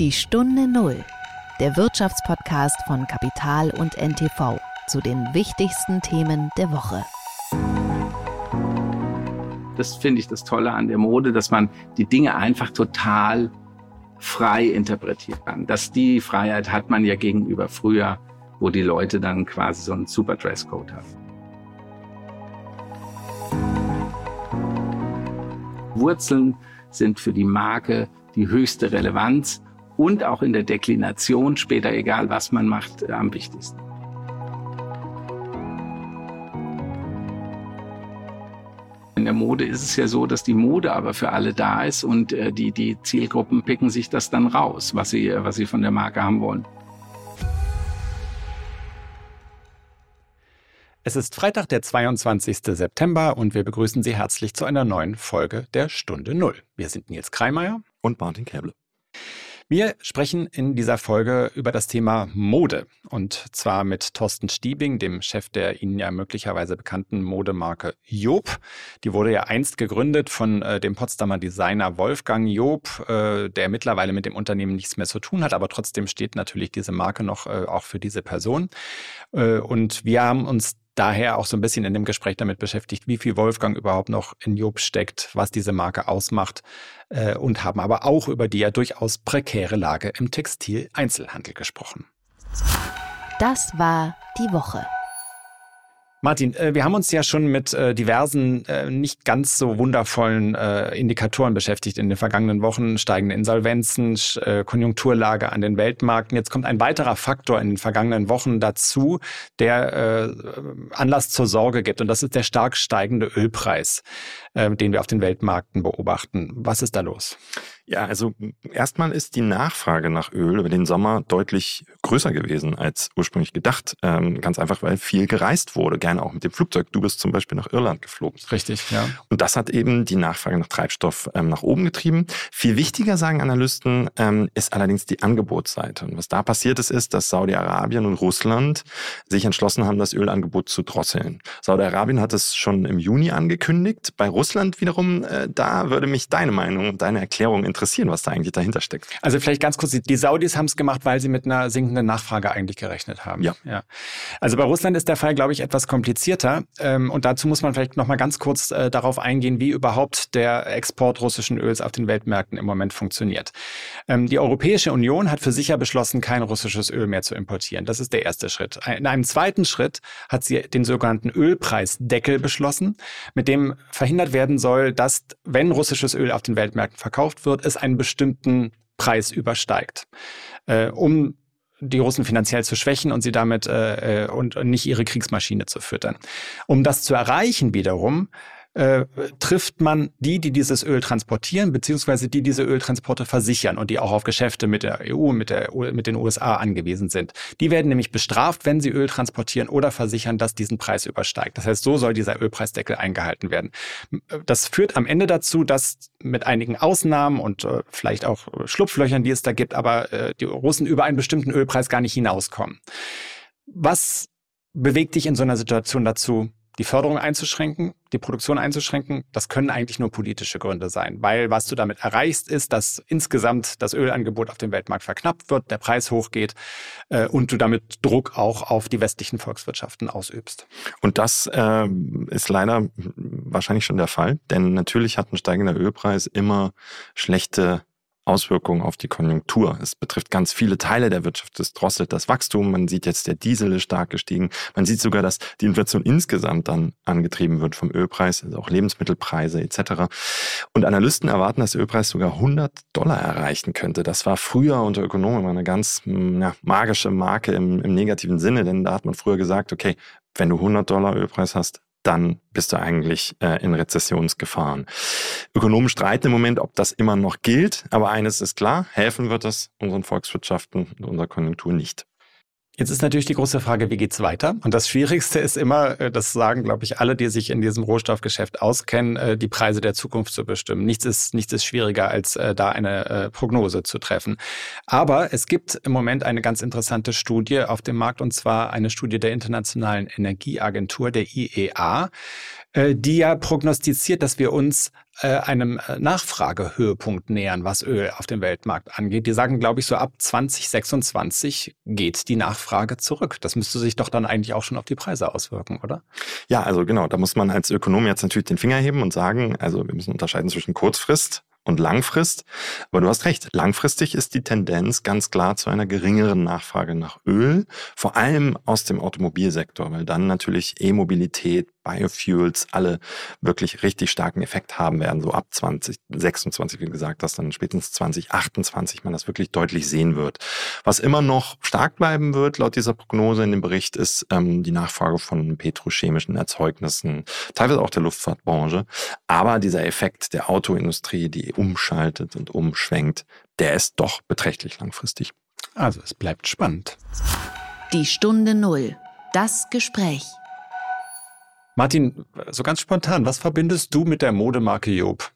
Die Stunde Null, der Wirtschaftspodcast von Kapital und NTV zu den wichtigsten Themen der Woche. Das finde ich das Tolle an der Mode, dass man die Dinge einfach total frei interpretieren kann. Dass die Freiheit hat man ja gegenüber früher, wo die Leute dann quasi so einen super Dresscode hatten. Wurzeln sind für die Marke die höchste Relevanz und auch in der Deklination später, egal was man macht, äh, am wichtigsten. In der Mode ist es ja so, dass die Mode aber für alle da ist und äh, die, die Zielgruppen picken sich das dann raus, was sie, was sie von der Marke haben wollen. Es ist Freitag, der 22. September und wir begrüßen Sie herzlich zu einer neuen Folge der Stunde Null. Wir sind Nils Kreimeier und Martin Käble. Wir sprechen in dieser Folge über das Thema Mode und zwar mit Thorsten Stiebing, dem Chef der Ihnen ja möglicherweise bekannten Modemarke Job. Die wurde ja einst gegründet von äh, dem Potsdamer Designer Wolfgang Job, äh, der mittlerweile mit dem Unternehmen nichts mehr zu tun hat, aber trotzdem steht natürlich diese Marke noch äh, auch für diese Person. Äh, und wir haben uns daher auch so ein bisschen in dem Gespräch damit beschäftigt, wie viel Wolfgang überhaupt noch in Job steckt, was diese Marke ausmacht äh, und haben aber auch über die ja durchaus prekäre Lage im Textil-Einzelhandel gesprochen. Das war die Woche. Martin, äh, wir haben uns ja schon mit äh, diversen, äh, nicht ganz so wundervollen Indikatoren beschäftigt in den vergangenen Wochen. Steigende Insolvenzen, Konjunkturlage an den Weltmärkten. Jetzt kommt ein weiterer Faktor in den vergangenen Wochen dazu, der Anlass zur Sorge gibt. Und das ist der stark steigende Ölpreis, den wir auf den Weltmärkten beobachten. Was ist da los? Ja, also erstmal ist die Nachfrage nach Öl über den Sommer deutlich größer gewesen als ursprünglich gedacht. Ähm, ganz einfach, weil viel gereist wurde, gerne auch mit dem Flugzeug. Du bist zum Beispiel nach Irland geflogen. Richtig, ja. Und das hat eben die Nachfrage nach Treibstoff ähm, nach oben getrieben. Viel wichtiger, sagen Analysten, ähm, ist allerdings die Angebotsseite. Und was da passiert ist, ist, dass Saudi-Arabien und Russland sich entschlossen haben, das Ölangebot zu drosseln. Saudi-Arabien hat es schon im Juni angekündigt. Bei Russland wiederum, äh, da würde mich deine Meinung und deine Erklärung interessieren interessieren, was da eigentlich dahinter steckt. Also vielleicht ganz kurz, die Saudis haben es gemacht, weil sie mit einer sinkenden Nachfrage eigentlich gerechnet haben. Ja. ja. Also bei Russland ist der Fall, glaube ich, etwas komplizierter. Ähm, und dazu muss man vielleicht noch mal ganz kurz äh, darauf eingehen, wie überhaupt der Export russischen Öls auf den Weltmärkten im Moment funktioniert. Ähm, die Europäische Union hat für sich ja beschlossen, kein russisches Öl mehr zu importieren. Das ist der erste Schritt. In einem zweiten Schritt hat sie den sogenannten Ölpreisdeckel beschlossen, mit dem verhindert werden soll, dass, wenn russisches Öl auf den Weltmärkten verkauft wird, es einen bestimmten Preis übersteigt. Äh, um die Russen finanziell zu schwächen und sie damit äh, äh und nicht ihre Kriegsmaschine zu füttern. Um das zu erreichen wiederum, äh, trifft man die, die dieses Öl transportieren, beziehungsweise die diese Öltransporte versichern und die auch auf Geschäfte mit der EU, mit, der, mit den USA angewiesen sind. Die werden nämlich bestraft, wenn sie Öl transportieren oder versichern, dass diesen Preis übersteigt. Das heißt, so soll dieser Ölpreisdeckel eingehalten werden. Das führt am Ende dazu, dass mit einigen Ausnahmen und äh, vielleicht auch Schlupflöchern, die es da gibt, aber äh, die Russen über einen bestimmten Ölpreis gar nicht hinauskommen. Was bewegt dich in so einer Situation dazu, die Förderung einzuschränken, die Produktion einzuschränken, das können eigentlich nur politische Gründe sein, weil was du damit erreichst, ist, dass insgesamt das Ölangebot auf dem Weltmarkt verknappt wird, der Preis hochgeht äh, und du damit Druck auch auf die westlichen Volkswirtschaften ausübst. Und das äh, ist leider wahrscheinlich schon der Fall, denn natürlich hat ein steigender Ölpreis immer schlechte Auswirkungen auf die Konjunktur. Es betrifft ganz viele Teile der Wirtschaft. Es drosselt das Wachstum. Man sieht jetzt, der Diesel ist stark gestiegen. Man sieht sogar, dass die Inflation insgesamt dann angetrieben wird vom Ölpreis, also auch Lebensmittelpreise etc. Und Analysten erwarten, dass der Ölpreis sogar 100 Dollar erreichen könnte. Das war früher unter Ökonomen eine ganz hm, ja, magische Marke im, im negativen Sinne, denn da hat man früher gesagt, okay, wenn du 100 Dollar Ölpreis hast, dann bist du eigentlich äh, in Rezessionsgefahren. Ökonomen streiten im Moment, ob das immer noch gilt, aber eines ist klar, helfen wird es unseren Volkswirtschaften und unserer Konjunktur nicht. Jetzt ist natürlich die große Frage, wie geht's weiter? Und das Schwierigste ist immer, äh, das sagen, glaube ich, alle, die sich in diesem Rohstoffgeschäft auskennen, äh, die Preise der Zukunft zu bestimmen. Nichts ist, nichts ist schwieriger, als äh, da eine Prognose zu treffen. Aber es gibt im Moment eine ganz interessante Studie auf dem Markt, und zwar eine Studie der Internationalen Energieagentur, der IEA, die ja prognostiziert, dass wir uns äh, einem äh, Nachfragehöhepunkt nähern, was Öl auf dem Weltmarkt angeht. Die sagen, glaube ich, so ab 2026 geht die Nachfrage zurück. Das müsste sich doch dann eigentlich auch schon auf die Preise auswirken, oder? Ja, also genau, da muss man als Ökonom jetzt natürlich den Finger heben und sagen, also wir müssen unterscheiden zwischen Kurzfrist und Langfrist. Aber du hast recht, langfristig ist die Tendenz ganz klar zu einer geringeren Nachfrage nach Öl, vor allem aus dem Automobilsektor, weil dann natürlich E-Mobilität, Biofuels alle wirklich richtig starken Effekt haben werden, so ab 2026, wie gesagt, dass dann spätestens 2028 man das wirklich deutlich sehen wird. Was immer noch stark bleiben wird, laut dieser Prognose in dem Bericht, ist ähm, die Nachfrage von petrochemischen Erzeugnissen, teilweise auch der Luftfahrtbranche. Aber dieser Effekt der Autoindustrie, die umschaltet und umschwenkt, der ist doch beträchtlich langfristig. Also es bleibt spannend. Die Stunde Null. Das Gespräch. Martin, so ganz spontan, was verbindest du mit der Modemarke Job?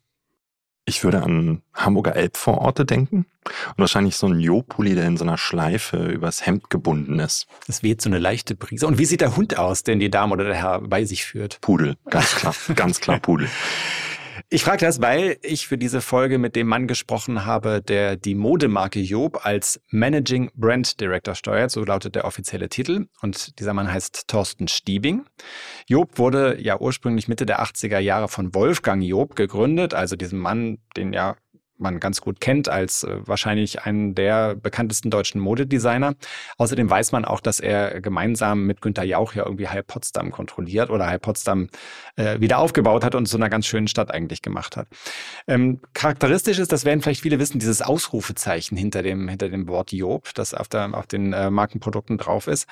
Ich würde an Hamburger Elbvororte denken und wahrscheinlich so ein Job-Pulli, der in so einer Schleife übers Hemd gebunden ist. Es weht so eine leichte Brise. Und wie sieht der Hund aus, den die Dame oder der Herr bei sich führt? Pudel, ganz klar, ganz klar Pudel. Ich frage das, weil ich für diese Folge mit dem Mann gesprochen habe, der die Modemarke Job als Managing Brand Director steuert, so lautet der offizielle Titel. Und dieser Mann heißt Thorsten Stiebing. Job wurde ja ursprünglich Mitte der 80er Jahre von Wolfgang Job gegründet, also diesem Mann, den ja man ganz gut kennt als äh, wahrscheinlich einen der bekanntesten deutschen Modedesigner. Außerdem weiß man auch, dass er gemeinsam mit Günter Jauch ja irgendwie Halb Potsdam kontrolliert oder Halb Potsdam äh, wieder aufgebaut hat und zu einer ganz schönen Stadt eigentlich gemacht hat. Ähm, charakteristisch ist, das werden vielleicht viele wissen, dieses Ausrufezeichen hinter dem, hinter dem Wort Job, das auf, der, auf den äh, Markenprodukten drauf ist.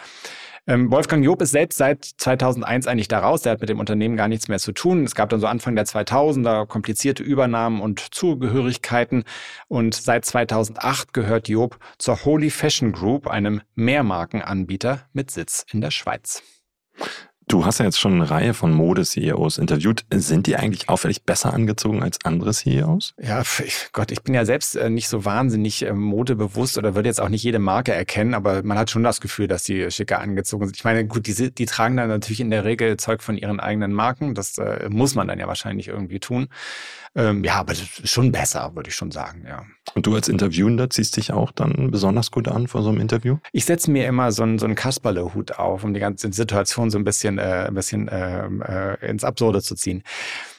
Ähm, Wolfgang Job ist selbst seit 2001 eigentlich da raus. Der hat mit dem Unternehmen gar nichts mehr zu tun. Es gab dann so Anfang der 2000er komplizierte Übernahmen und Zugehörigkeiten. Und seit 2008 gehört Job zur Holy Fashion Group, einem Mehrmarkenanbieter mit Sitz in der Schweiz. Du hast ja jetzt schon eine Reihe von Mode-CEOs interviewt. Sind die eigentlich auffällig besser angezogen als andere CEOs? Ja, Gott, ich bin ja selbst äh, nicht so wahnsinnig äh, modebewusst oder würde jetzt auch nicht jede Marke erkennen, aber man hat schon das Gefühl, dass die schicker angezogen sind. Ich meine, gut, die, die tragen dann natürlich in der Regel Zeug von ihren eigenen Marken. Das äh, muss man dann ja wahrscheinlich irgendwie tun. Ähm, ja, aber schon besser, würde ich schon sagen, ja. Und du als Interviewender ziehst dich auch dann besonders gut an vor so einem Interview? Ich setze mir immer so einen, so einen Kasperle-Hut auf, um die ganze Situation so ein bisschen, äh, ein bisschen ähm, äh, ins Absurde zu ziehen.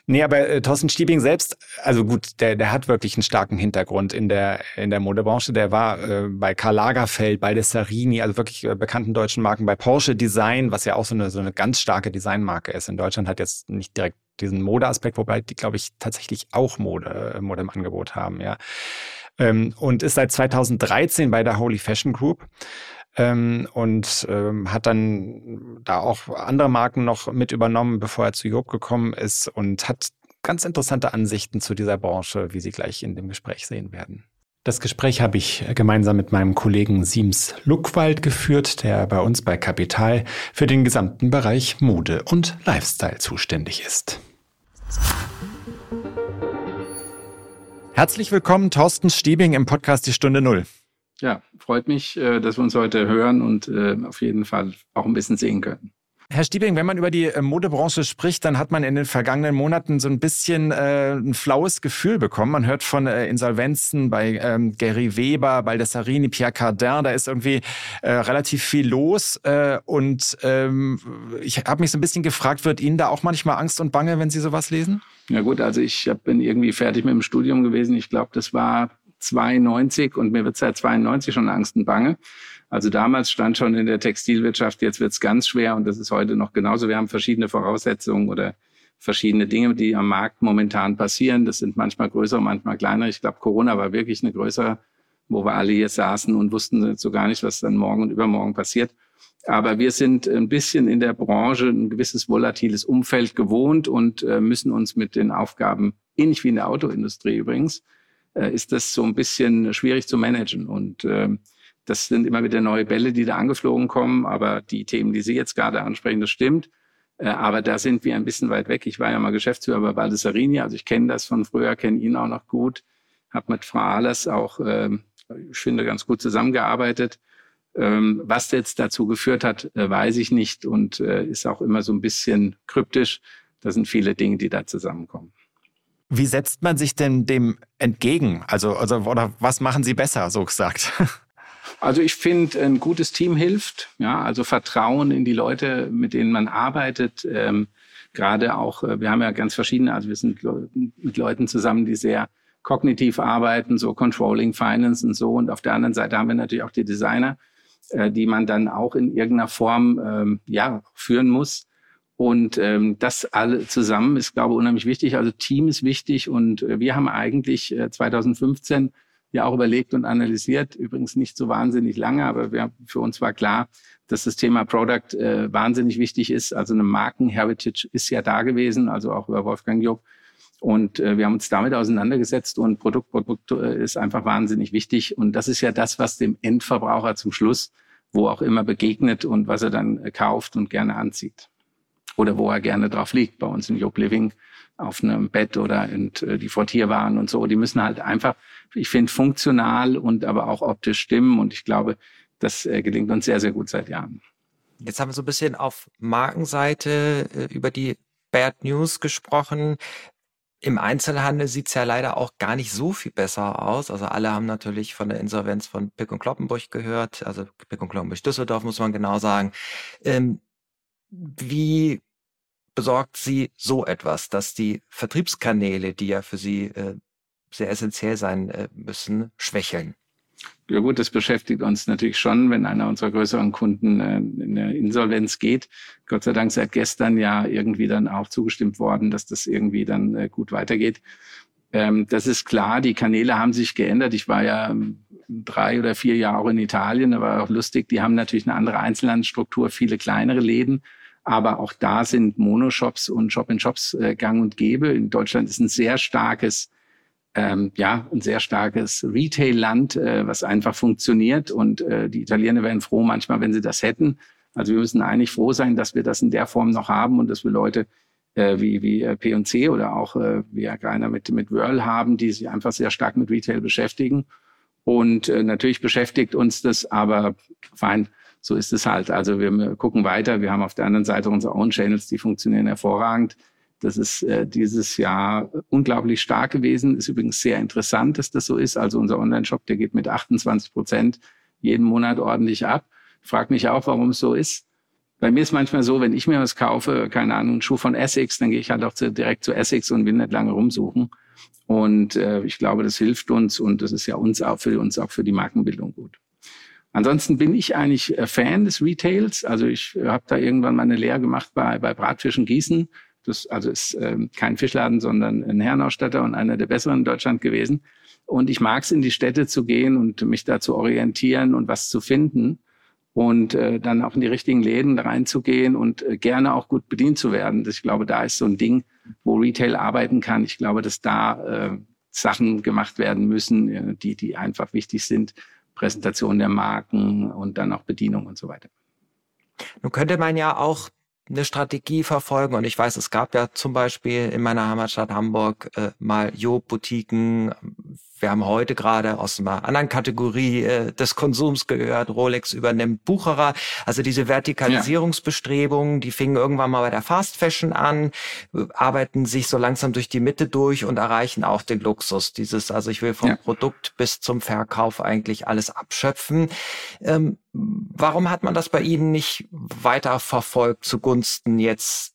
Nee, aber äh, Thorsten Stiebing selbst, also gut, der, der hat wirklich einen starken Hintergrund in der, in der Modebranche. Der war äh, bei Karl Lagerfeld, bei Dessarini, also wirklich äh, bekannten deutschen Marken, bei Porsche Design, was ja auch so eine, so eine ganz starke Designmarke ist. In Deutschland hat jetzt nicht direkt diesen Modeaspekt, wobei die, glaube ich, tatsächlich auch Mode, äh, Mode im Angebot haben, ja. Ähm, und ist seit 2013 bei der Holy Fashion Group. Ähm, und ähm, hat dann da auch andere Marken noch mit übernommen, bevor er zu Job gekommen ist und hat ganz interessante Ansichten zu dieser Branche, wie Sie gleich in dem Gespräch sehen werden. Das Gespräch habe ich gemeinsam mit meinem Kollegen Siems Luckwald geführt, der bei uns bei Kapital für den gesamten Bereich Mode und Lifestyle zuständig ist. Herzlich willkommen, Thorsten Stiebing im Podcast Die Stunde Null. Ja, freut mich, äh, dass wir uns heute hören und äh, auf jeden Fall auch ein bisschen sehen können. Herr Stiebing, wenn man über die äh, Modebranche spricht, dann hat man in den vergangenen Monaten so ein bisschen äh, ein flaues Gefühl bekommen. Man hört von äh, Insolvenzen bei ähm, Gary Weber, Baldessarini, Pierre Cardin. Da ist irgendwie äh, relativ viel los. Und ähm, ich habe mich so ein bisschen gefragt, wird Ihnen da auch manchmal Angst und Bange, wenn Sie sowas lesen? Ja gut, also ich bin irgendwie fertig mit dem Studium gewesen. Ich glaube, das war 92 und mir wird seit 92 schon Angst und Bange. Also damals stand schon in der Textilwirtschaft, jetzt wird's ganz schwer und das ist heute noch genauso. Wir haben verschiedene Voraussetzungen oder verschiedene Dinge, die am Markt momentan passieren. Das sind manchmal größere, manchmal kleinere. Ich glaube, Corona war wirklich eine größere, wo wir alle hier saßen und wussten so gar nicht, was dann morgen und übermorgen passiert. Aber wir sind ein bisschen in der Branche ein gewisses volatiles Umfeld gewohnt und äh, müssen uns mit den Aufgaben, ähnlich wie in der Autoindustrie übrigens, ist das so ein bisschen schwierig zu managen. Und ähm, das sind immer wieder neue Bälle, die da angeflogen kommen. Aber die Themen, die Sie jetzt gerade ansprechen, das stimmt. Äh, aber da sind wir ein bisschen weit weg. Ich war ja mal Geschäftsführer bei Baldessarini, also ich kenne das von früher, kenne ihn auch noch gut. Habe mit Frau Ahlers auch, äh, ich finde, ganz gut zusammengearbeitet. Ähm, was jetzt dazu geführt hat, äh, weiß ich nicht und äh, ist auch immer so ein bisschen kryptisch. Da sind viele Dinge, die da zusammenkommen. Wie setzt man sich denn dem entgegen? Also, also oder was machen Sie besser, so gesagt? Also ich finde, ein gutes Team hilft. Ja, also Vertrauen in die Leute, mit denen man arbeitet. Ähm, Gerade auch, äh, wir haben ja ganz verschiedene, also wir sind mit Leuten zusammen, die sehr kognitiv arbeiten, so Controlling, Finance und so. Und auf der anderen Seite haben wir natürlich auch die Designer, äh, die man dann auch in irgendeiner Form ähm, ja führen muss. Und ähm, das alle zusammen ist, glaube ich, unheimlich wichtig. Also Team ist wichtig. Und äh, wir haben eigentlich äh, 2015 ja auch überlegt und analysiert, übrigens nicht so wahnsinnig lange, aber wir, für uns war klar, dass das Thema Product äh, wahnsinnig wichtig ist. Also eine Markenheritage ist ja da gewesen, also auch über Wolfgang Job. Und äh, wir haben uns damit auseinandergesetzt und Produkt, Produkt äh, ist einfach wahnsinnig wichtig. Und das ist ja das, was dem Endverbraucher zum Schluss, wo auch immer begegnet und was er dann äh, kauft und gerne anzieht. Oder wo er gerne drauf liegt. Bei uns in Job Living auf einem Bett oder in, äh, die Frottierwaren und so. Die müssen halt einfach, ich finde, funktional und aber auch optisch stimmen. Und ich glaube, das äh, gelingt uns sehr, sehr gut seit Jahren. Jetzt haben wir so ein bisschen auf Markenseite äh, über die Bad News gesprochen. Im Einzelhandel sieht's ja leider auch gar nicht so viel besser aus. Also alle haben natürlich von der Insolvenz von Pick und Kloppenburg gehört, also Pick und Kloppenburg Düsseldorf muss man genau sagen. Ähm, wie besorgt Sie so etwas, dass die Vertriebskanäle, die ja für Sie äh, sehr essentiell sein äh, müssen, schwächeln? Ja gut, das beschäftigt uns natürlich schon, wenn einer unserer größeren Kunden äh, in eine Insolvenz geht. Gott sei Dank seit gestern ja irgendwie dann auch zugestimmt worden, dass das irgendwie dann äh, gut weitergeht. Ähm, das ist klar, die Kanäle haben sich geändert. Ich war ja ähm, drei oder vier Jahre in Italien, da war auch lustig. Die haben natürlich eine andere Einzelhandelsstruktur, viele kleinere Läden. Aber auch da sind Monoshops und Shop-in-Shops äh, gang und gäbe. In Deutschland ist ein sehr starkes ähm, ja, ein sehr starkes Retail-Land, äh, was einfach funktioniert. Und äh, die Italiener wären froh manchmal, wenn sie das hätten. Also wir müssen eigentlich froh sein, dass wir das in der Form noch haben und dass wir Leute äh, wie, wie äh, P&C oder auch äh, wie ja keiner mit, mit Whirl haben, die sich einfach sehr stark mit Retail beschäftigen. Und äh, natürlich beschäftigt uns das, aber fein, so ist es halt. Also wir gucken weiter. Wir haben auf der anderen Seite unsere Own Channels, die funktionieren hervorragend. Das ist äh, dieses Jahr unglaublich stark gewesen. Ist übrigens sehr interessant, dass das so ist. Also unser Online-Shop, der geht mit 28 Prozent jeden Monat ordentlich ab. Frag mich auch, warum es so ist. Bei mir ist manchmal so, wenn ich mir was kaufe, keine Ahnung, einen Schuh von Essex, dann gehe ich halt auch zu, direkt zu Essex und will nicht lange rumsuchen. Und äh, ich glaube, das hilft uns und das ist ja uns auch für uns auch für die Markenbildung gut. Ansonsten bin ich eigentlich äh, Fan des Retails. Also ich äh, habe da irgendwann mal eine Lehre gemacht bei, bei Bratfischen Gießen das also ist ähm, kein Fischladen, sondern ein Herrenausstatter und einer der besseren in Deutschland gewesen. Und ich mag es, in die Städte zu gehen und mich da zu orientieren und was zu finden und äh, dann auch in die richtigen Läden reinzugehen und äh, gerne auch gut bedient zu werden. Ich glaube, da ist so ein Ding, wo Retail arbeiten kann. Ich glaube, dass da äh, Sachen gemacht werden müssen, äh, die, die einfach wichtig sind. Präsentation der Marken und dann auch Bedienung und so weiter. Nun könnte man ja auch eine Strategie verfolgen. Und ich weiß, es gab ja zum Beispiel in meiner Heimatstadt Hamburg äh, mal Job-Boutiquen. Wir haben heute gerade aus einer anderen Kategorie äh, des Konsums gehört, Rolex übernimmt Bucherer. Also diese Vertikalisierungsbestrebungen, die fingen irgendwann mal bei der Fast Fashion an, arbeiten sich so langsam durch die Mitte durch und erreichen auch den Luxus. Dieses, also ich will vom ja. Produkt bis zum Verkauf eigentlich alles abschöpfen. Ähm, warum hat man das bei Ihnen nicht weiter verfolgt zugunsten jetzt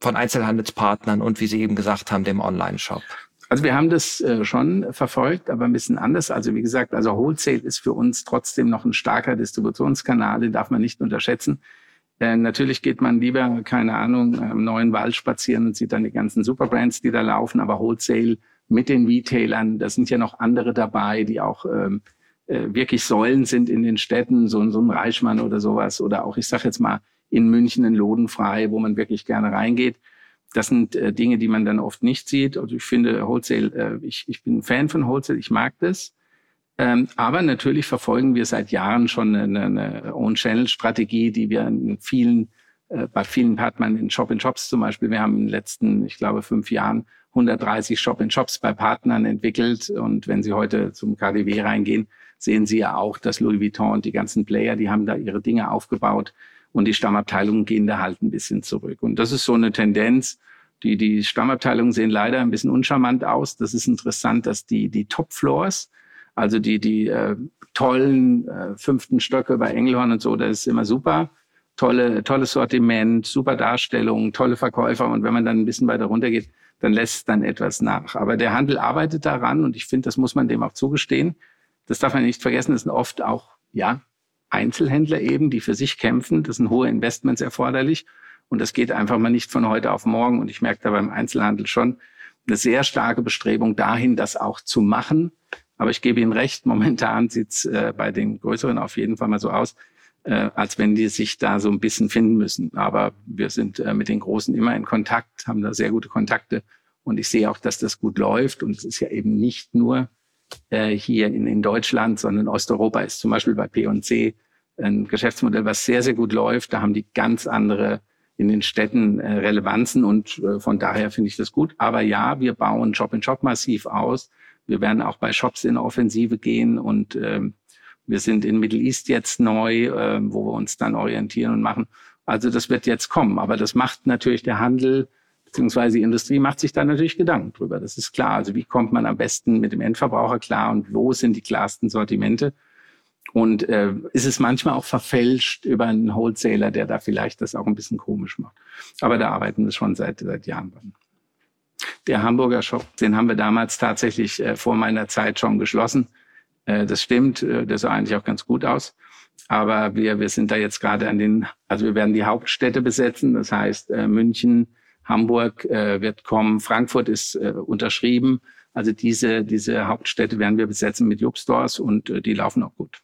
von Einzelhandelspartnern und wie Sie eben gesagt haben, dem Online-Shop? Also wir haben das äh, schon verfolgt, aber ein bisschen anders. Also wie gesagt, also Wholesale ist für uns trotzdem noch ein starker Distributionskanal, den darf man nicht unterschätzen. Äh, natürlich geht man lieber, keine Ahnung, im neuen Wald spazieren und sieht dann die ganzen Superbrands, die da laufen, aber Wholesale mit den Retailern, da sind ja noch andere dabei, die auch ähm, äh, wirklich Säulen sind in den Städten, so, so ein Reichmann oder sowas, oder auch, ich sage jetzt mal, in München ein Lodenfrei, wo man wirklich gerne reingeht. Das sind äh, Dinge, die man dann oft nicht sieht. Also ich finde Wholesale, äh, ich, ich bin Fan von Wholesale, ich mag das. Ähm, aber natürlich verfolgen wir seit Jahren schon eine, eine Own-Channel-Strategie, die wir in vielen, äh, bei vielen Partnern in Shop-in-Shops zum Beispiel, wir haben in den letzten, ich glaube, fünf Jahren 130 Shop-in-Shops bei Partnern entwickelt. Und wenn Sie heute zum KDW reingehen, sehen Sie ja auch, dass Louis Vuitton und die ganzen Player, die haben da ihre Dinge aufgebaut und die Stammabteilungen gehen da halt ein bisschen zurück. Und das ist so eine Tendenz, Die, die Stammabteilungen sehen leider ein bisschen uncharmant aus. Das ist interessant, dass die, die Top-Floors, also die, die äh, tollen äh, fünften Stöcke bei Engelhorn und so, das ist immer super. Tolle, tolles Sortiment, super Darstellung, tolle Verkäufer. Und wenn man dann ein bisschen weiter runtergeht, dann lässt dann etwas nach. Aber der Handel arbeitet daran und ich finde, das muss man dem auch zugestehen. Das darf man nicht vergessen, das sind oft auch, ja, Einzelhändler eben, die für sich kämpfen. Das sind hohe Investments erforderlich. Und das geht einfach mal nicht von heute auf morgen. Und ich merke da beim Einzelhandel schon eine sehr starke Bestrebung dahin, das auch zu machen. Aber ich gebe Ihnen recht, momentan sieht's äh, bei den größeren auf jeden Fall mal so aus, äh, als wenn die sich da so ein bisschen finden müssen. Aber wir sind äh, mit den Großen immer in Kontakt, haben da sehr gute Kontakte. Und ich sehe auch, dass das gut läuft. Und es ist ja eben nicht nur äh, hier in, in Deutschland, sondern Osteuropa ist zum Beispiel bei P&C ein Geschäftsmodell, was sehr, sehr gut läuft. Da haben die ganz andere in den Städten äh, Relevanzen und äh, von daher finde ich das gut. Aber ja, wir bauen Shop in Shop massiv aus. Wir werden auch bei Shops in Offensive gehen und ähm, wir sind in Middle East jetzt neu, äh, wo wir uns dann orientieren und machen. Also das wird jetzt kommen, aber das macht natürlich der Handel beziehungsweise die Industrie macht sich da natürlich Gedanken drüber. Das ist klar. Also wie kommt man am besten mit dem Endverbraucher klar und wo sind die klarsten Sortimente? Und äh, ist es manchmal auch verfälscht über einen Wholesaler, der da vielleicht das auch ein bisschen komisch macht. Aber da arbeiten wir schon seit, seit Jahren dran. Der Hamburger Shop, den haben wir damals tatsächlich äh, vor meiner Zeit schon geschlossen. Äh, das stimmt, äh, der sah eigentlich auch ganz gut aus. Aber wir, wir sind da jetzt gerade an den, also wir werden die Hauptstädte besetzen. Das heißt, äh, München, Hamburg äh, wird kommen, Frankfurt ist äh, unterschrieben. Also diese, diese Hauptstädte werden wir besetzen mit Jupp Stores und äh, die laufen auch gut.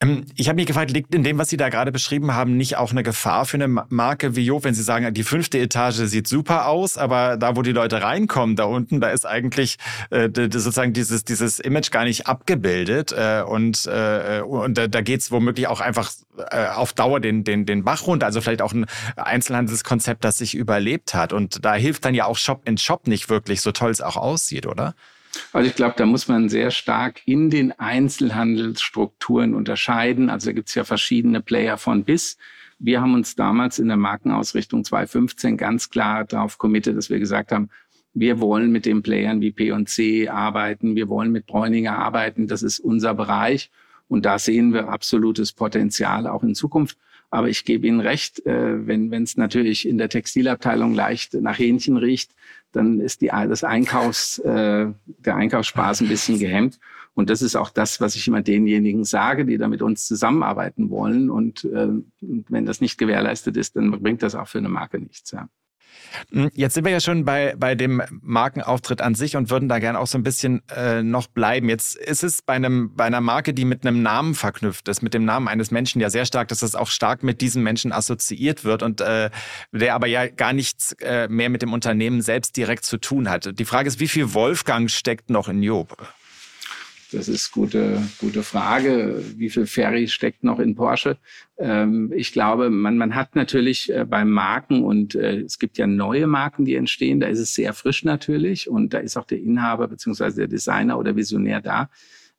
Ähm, ich habe mich gefragt, liegt in dem, was Sie da gerade beschrieben haben, nicht auch eine Gefahr für eine Marke wie Job, wenn Sie sagen, die fünfte Etage sieht super aus, aber da, wo die Leute reinkommen, da unten, da ist eigentlich äh, sozusagen dieses, dieses Image gar nicht abgebildet äh, und, äh, und da, da geht es womöglich auch einfach äh, auf Dauer den, den, den Bach runter. Also vielleicht auch ein Einzelhandelskonzept, das sich überlebt hat. Und da hilft dann ja auch Shop in Shop nicht wirklich, so toll es auch aussieht, oder? Also ich glaube, da muss man sehr stark in den Einzelhandelsstrukturen unterscheiden. Also da gibt es ja verschiedene Player von bis. Wir haben uns damals in der Markenausrichtung 2015 ganz klar darauf committed, dass wir gesagt haben, wir wollen mit den Playern wie P&C arbeiten, wir wollen mit Bräuninger arbeiten, das ist unser Bereich und da sehen wir absolutes Potenzial auch in Zukunft. Aber ich gebe Ihnen recht, äh, wenn es natürlich in der Textilabteilung leicht nach Hähnchen riecht, dann ist die, das Einkaufs, äh, der Einkaufsspaß ein bisschen gehemmt. Und das ist auch das, was ich immer denjenigen sage, die da mit uns zusammenarbeiten wollen. Und äh, wenn das nicht gewährleistet ist, dann bringt das auch für eine Marke nichts. Ja. Hm, jetzt sind wir ja schon bei, bei dem Markenauftritt an sich und würden da gerne auch so ein bisschen äh, noch bleiben. Jetzt ist es bei, einem, bei einer Marke, die mit einem Namen verknüpft ist, mit dem Namen eines Menschen ja sehr stark, dass das auch stark mit diesem Menschen assoziiert wird und äh, der aber ja gar nichts äh, mehr mit dem Unternehmen selbst direkt zu tun hat. Die Frage ist, wie viel Wolfgang steckt noch in Job? Das ist gute gute Frage. Wie viel Ferry steckt noch in Porsche? Ähm, ich glaube, man, man hat natürlich äh, beim Marken und äh, es gibt ja neue Marken, die entstehen. Da ist es sehr frisch natürlich und da ist auch der Inhaber beziehungsweise der Designer oder Visionär da.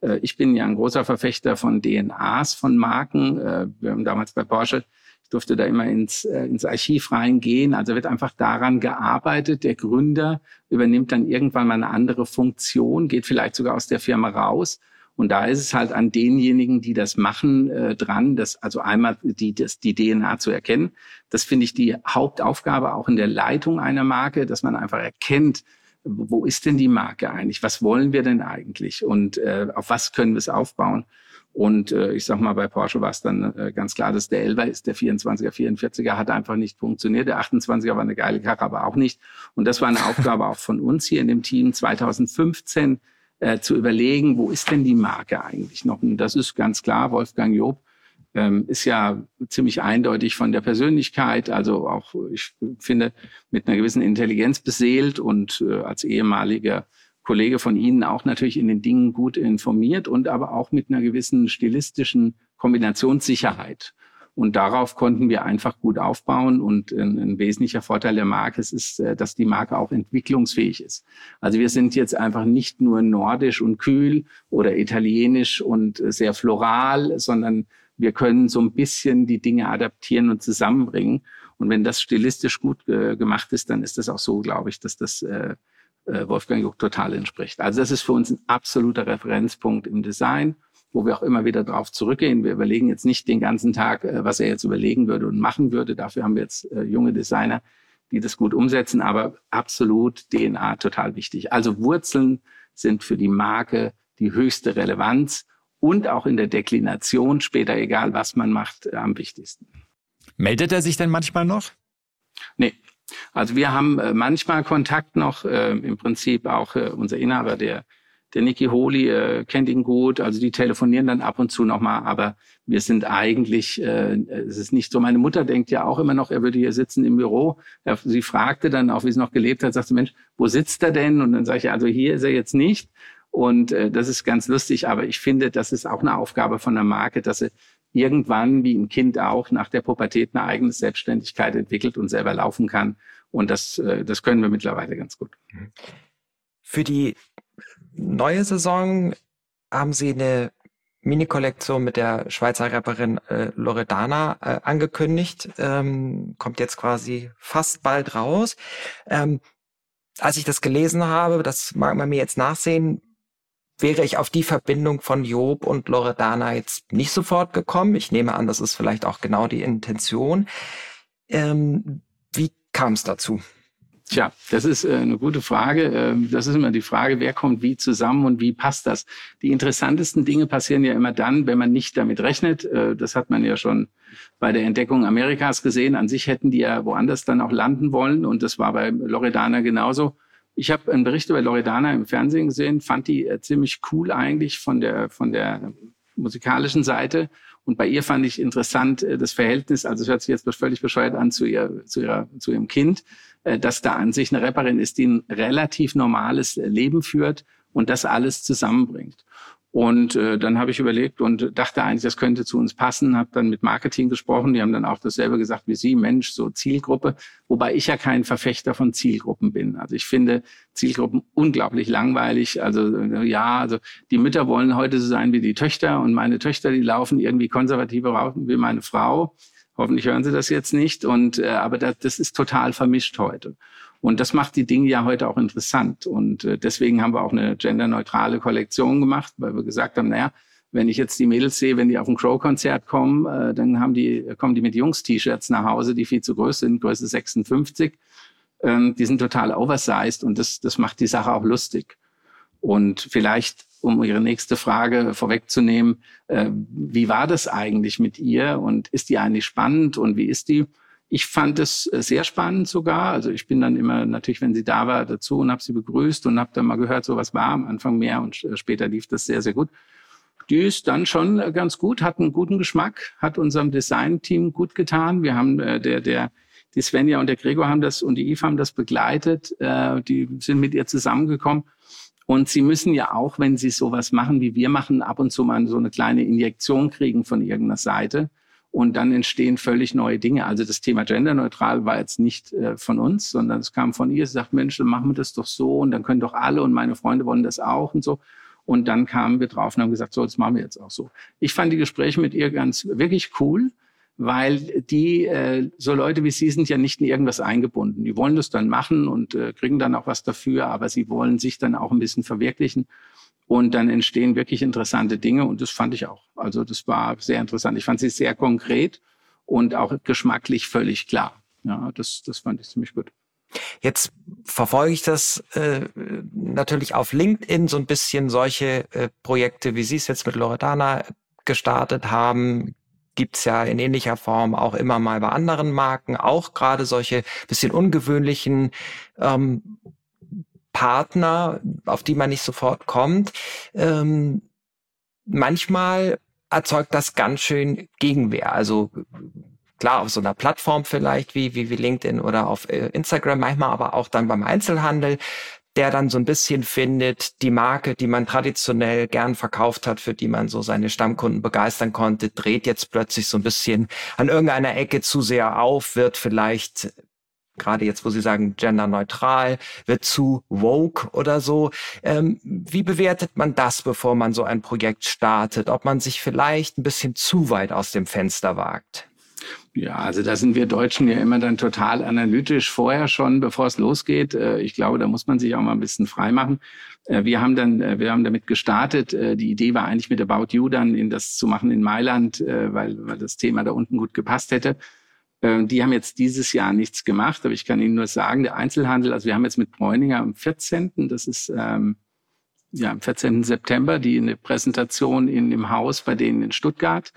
Äh, ich bin ja ein großer Verfechter von DNAs von Marken. Äh, wir haben damals bei Porsche durfte da immer ins, äh, ins Archiv reingehen. Also wird einfach daran gearbeitet. Der Gründer übernimmt dann irgendwann mal eine andere Funktion, geht vielleicht sogar aus der Firma raus. Und da ist es halt an denjenigen, die das machen, äh, dran, das, also einmal die, das, die DNA zu erkennen. Das finde ich die Hauptaufgabe auch in der Leitung einer Marke, dass man einfach erkennt, wo ist denn die Marke eigentlich? Was wollen wir denn eigentlich? Und äh, auf was können wir es aufbauen? Und äh, ich sag mal, bei Porsche war es dann äh, ganz klar, dass der 11er ist, der 24er, 44er hat einfach nicht funktioniert. Der 28er war eine geile Karre, aber auch nicht. Und das war eine Aufgabe auch von uns hier in dem Team 2015 äh, zu überlegen, wo ist denn die Marke eigentlich noch? Und das ist ganz klar, Wolfgang Job ähm, ist ja ziemlich eindeutig von der Persönlichkeit, also auch, ich finde, mit einer gewissen Intelligenz beseelt und äh, als ehemaliger Kollege von Ihnen auch natürlich in den Dingen gut informiert und aber auch mit einer gewissen stilistischen Kombinationssicherheit. Und darauf konnten wir einfach gut aufbauen. Und ein, ein, wesentlicher Vorteil der Marke ist, äh, dass die Marke auch entwicklungsfähig ist. Also wir sind jetzt einfach nicht nur nordisch und kühl oder italienisch und sehr floral, sondern wir können so ein bisschen die Dinge adaptieren und zusammenbringen. Und wenn das stilistisch gut äh, gemacht ist, dann ist das auch so, glaube ich, dass das äh, äh, Wolfgang Juck total entspricht. Also das ist für uns ein absoluter Referenzpunkt im Design, wo wir auch immer wieder darauf zurückgehen. Wir überlegen jetzt nicht den ganzen Tag, äh, was er jetzt überlegen würde und machen würde. Dafür haben wir jetzt äh, junge Designer, die das gut umsetzen, aber absolut DNA total wichtig. Also Wurzeln sind für die Marke die höchste Relevanz und auch in der Deklination später, egal was man macht, am wichtigsten. Meldet er sich denn manchmal noch? Nee, also wir haben äh, manchmal Kontakt noch, äh, im Prinzip auch äh, unser Inhaber, der, der Nicky Holy, äh, kennt ihn gut, also die telefonieren dann ab und zu nochmal, aber wir sind eigentlich, äh, es ist nicht so, meine Mutter denkt ja auch immer noch, er würde hier sitzen im Büro. Er, sie fragte dann auch, wie sie noch gelebt hat, sagte, Mensch, wo sitzt er denn? Und dann sage ich, also hier ist er jetzt nicht. Und äh, das ist ganz lustig, aber ich finde, das ist auch eine Aufgabe von der Marke, dass sie irgendwann, wie ein Kind auch, nach der Pubertät eine eigene Selbstständigkeit entwickelt und selber laufen kann. Und das, äh, das können wir mittlerweile ganz gut. Für die neue Saison haben Sie eine Mini-Kollektion mit der Schweizer Rapperin äh, Loredana äh, angekündigt. Ähm, kommt jetzt quasi fast bald raus. Ähm, als ich das gelesen habe, das mag man mir jetzt nachsehen, wäre ich auf die Verbindung von Job und Loredana jetzt nicht sofort gekommen. Ich nehme an, das ist vielleicht auch genau die Intention. Ähm, wie kam es dazu? Tja, das ist äh, eine gute Frage. Ähm, das ist immer die Frage, wer kommt wie zusammen und wie passt das? Die interessantesten Dinge passieren ja immer dann, wenn man nicht damit rechnet. Äh, das hat man ja schon bei der Entdeckung Amerikas gesehen. An sich hätten die ja woanders dann auch landen wollen und das war bei Loredana genauso. Ich habe einen Bericht über Loredana im Fernsehen gesehen, fand die äh, ziemlich cool eigentlich von der, von der musikalischen Seite. Und bei ihr fand ich interessant äh, das Verhältnis, also es hört sich jetzt völlig bescheuert an zu, ihr, zu, ihrer, zu ihrem Kind, äh, dass da an sich eine Rapperin ist, die ein relativ normales Leben führt und das alles zusammenbringt. Und äh, dann habe ich überlegt und dachte eigentlich, das könnte zu uns passen, habe dann mit Marketing gesprochen, die haben dann auch dasselbe gesagt wie Sie, Mensch, so Zielgruppe, wobei ich ja kein Verfechter von Zielgruppen bin. Also ich finde Zielgruppen unglaublich langweilig. Also äh, ja, also die Mütter wollen heute so sein wie die Töchter und meine Töchter, die laufen irgendwie konservativer wie meine Frau. Hoffentlich hören Sie das jetzt nicht. Und äh, aber das, das ist total vermischt heute. Und das macht die Dinge ja heute auch interessant. Und äh, deswegen haben wir auch eine genderneutrale Kollektion gemacht, weil wir gesagt haben, naja, wenn ich jetzt die Mädels sehe, wenn die auf ein Crow-Konzert kommen, äh, dann haben die, kommen die mit Jungs-T-Shirts nach Hause, die viel zu groß sind, Größe 56. Ähm, die sind total oversized und das, das macht die Sache auch lustig. Und vielleicht, um Ihre nächste Frage vorwegzunehmen, äh, wie war das eigentlich mit ihr und ist die eigentlich spannend und wie ist die? Ich fand es äh, sehr spannend sogar. Also ich bin dann immer natürlich, wenn sie da war, dazu und habe sie begrüßt und habe dann mal gehört, so was war am Anfang mehr und später lief das sehr, sehr gut. Die ist dann schon äh, ganz gut, hat einen guten Geschmack, hat unserem Design-Team gut getan. Wir haben äh, der, der, die Svenja und der Gregor haben das und die Eve haben das begleitet. Äh, die sind mit ihr zusammengekommen. Und sie müssen ja auch, wenn sie sowas machen, wie wir machen, ab und zu mal so eine kleine Injektion kriegen von irgendeiner Seite und dann entstehen völlig neue Dinge. Also das Thema genderneutral war jetzt nicht äh, von uns, sondern es kam von ihr. Sie sagt, Mensch, dann machen wir das doch so und dann können doch alle und meine Freunde wollen das auch und so. Und dann kamen wir drauf und haben gesagt, so, das machen wir jetzt auch so. Ich fand die Gespräche mit ihr ganz wirklich cool, weil die, äh, so Leute wie Sie sind ja nicht in irgendwas eingebunden. Die wollen das dann machen und äh, kriegen dann auch was dafür, aber sie wollen sich dann auch ein bisschen verwirklichen. Und dann entstehen wirklich interessante Dinge und das fand ich auch. Also das war sehr interessant. Ich fand sie sehr konkret und auch geschmacklich völlig klar. Ja, das, das fand ich ziemlich gut. Jetzt verfolge ich das äh, natürlich auf LinkedIn so ein bisschen solche äh, Projekte, wie Sie es jetzt mit Loredana gestartet haben, gibt's ja in ähnlicher Form auch immer mal bei anderen Marken, auch gerade solche bisschen ungewöhnlichen ähm, Partner, auf die man nicht sofort kommt. Ähm, manchmal erzeugt das ganz schön Gegenwehr. Also klar auf so einer Plattform vielleicht wie, wie, wie LinkedIn oder auf äh, Instagram, manchmal aber auch dann beim Einzelhandel, der dann so ein bisschen findet, die Marke, die man traditionell gern verkauft hat, für die man so seine Stammkunden begeistern konnte, dreht jetzt plötzlich so ein bisschen an irgendeiner Ecke zu sehr auf, wird vielleicht gerade jetzt, wo Sie sagen, genderneutral, wird zu woke oder so. Ähm, wie bewertet man das, bevor man so ein Projekt startet? Ob man sich vielleicht ein bisschen zu weit aus dem Fenster wagt? Ja, also da sind wir Deutschen ja immer dann total analytisch vorher schon, bevor es losgeht. Äh, ich glaube, da muss man sich auch mal ein bisschen frei machen. Äh, wir haben dann, äh, wir haben damit gestartet. Die Idee war eigentlich mit About You dann in das zu machen in Mailand, weil, weil das Thema da unten gut gepasst hätte. Die haben jetzt dieses Jahr nichts gemacht, aber ich kann Ihnen nur sagen, der Einzelhandel, also wir haben jetzt mit Bräuninger am 14., das ist ähm, ja am 14. September, die eine Präsentation in dem Haus bei denen in Stuttgart.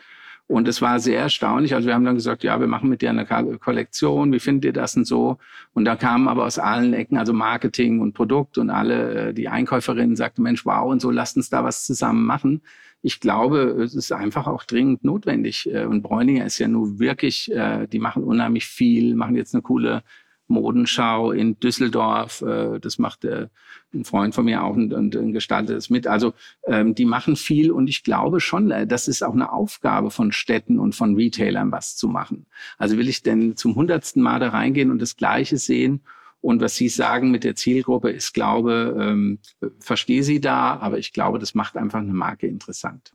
Und es war sehr erstaunlich. Also wir haben dann gesagt, ja, wir machen mit dir eine Kollektion, wie findet ihr das und so? Und da kamen aber aus allen Ecken, also Marketing und Produkt und alle, äh, die Einkäuferinnen sagten, Mensch, wow, und so, lasst uns da was zusammen machen. Ich glaube, es ist einfach auch dringend notwendig. Äh, und Bräuninger ist ja nun wirklich, äh, die machen unheimlich viel, machen jetzt eine coole Modenschau in Düsseldorf. Äh, das macht ein Freund von mir auch und, und, gestaltet es mit. Also ähm, die machen viel und ich glaube schon, das ist auch eine Aufgabe von Städten und von Retailern, was zu machen. Also will ich denn zum hundertsten Mal da reingehen und das Gleiche sehen? Und was Sie sagen mit der Zielgruppe, ist, glaube, ähm, verstehe Sie da, aber ich glaube, das macht einfach eine Marke interessant.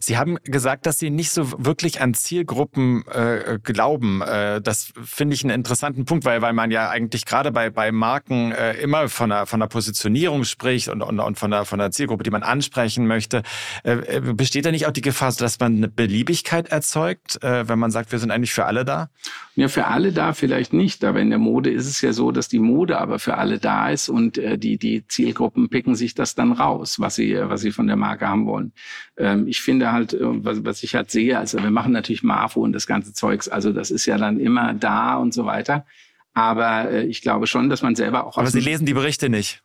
Sie haben gesagt, dass Sie nicht so wirklich an Zielgruppen äh, glauben. Äh, das finde ich einen interessanten Punkt, weil, weil man ja eigentlich gerade bei, bei Marken äh, immer von der, von der Positionierung spricht und, und, und von, der, von der Zielgruppe, die man ansprechen möchte. Äh, äh, besteht da nicht auch die Gefahr, dass man eine Beliebigkeit erzeugt, äh, wenn man sagt, wir sind eigentlich für alle da? Ja, für alle da vielleicht nicht, aber in der Mode ist es ja so, dass die Mode aber für alle da ist und äh, die, die Zielgruppen picken sich das dann raus, was sie, was sie von der Marke haben wollen. Ähm, ich finde halt, äh, was, was ich halt sehe, also wir machen natürlich Marfo und das ganze Zeugs, also das ist ja dann immer da und so weiter. Aber äh, ich glaube schon, dass man selber auch. Aber Sie lesen die Berichte nicht.